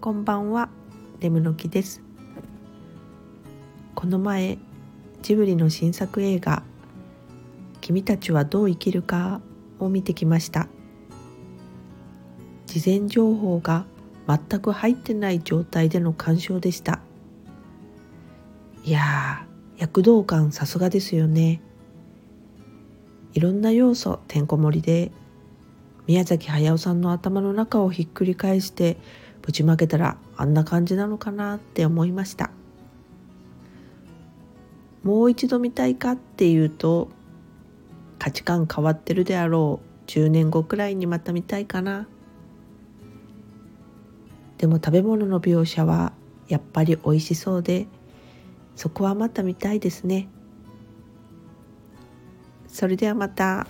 こんばんは。レムの木です。この前ジブリの新作映画君たちはどう生きるかを見てきました。事前情報が全く入ってない状態での鑑賞でした。いや躍動感さすがですよね。いろんな要素てんこ盛りで宮崎駿さんの頭の中をひっくり返してぶちまけたらあんな感じなのかなって思いました。もう一度見たいかっていうと価値観変わってるであろう。10年後くらいにまた見たいかな。でも食べ物の描写はやっぱり美味しそうでそこはまた見たいですね。それではまた。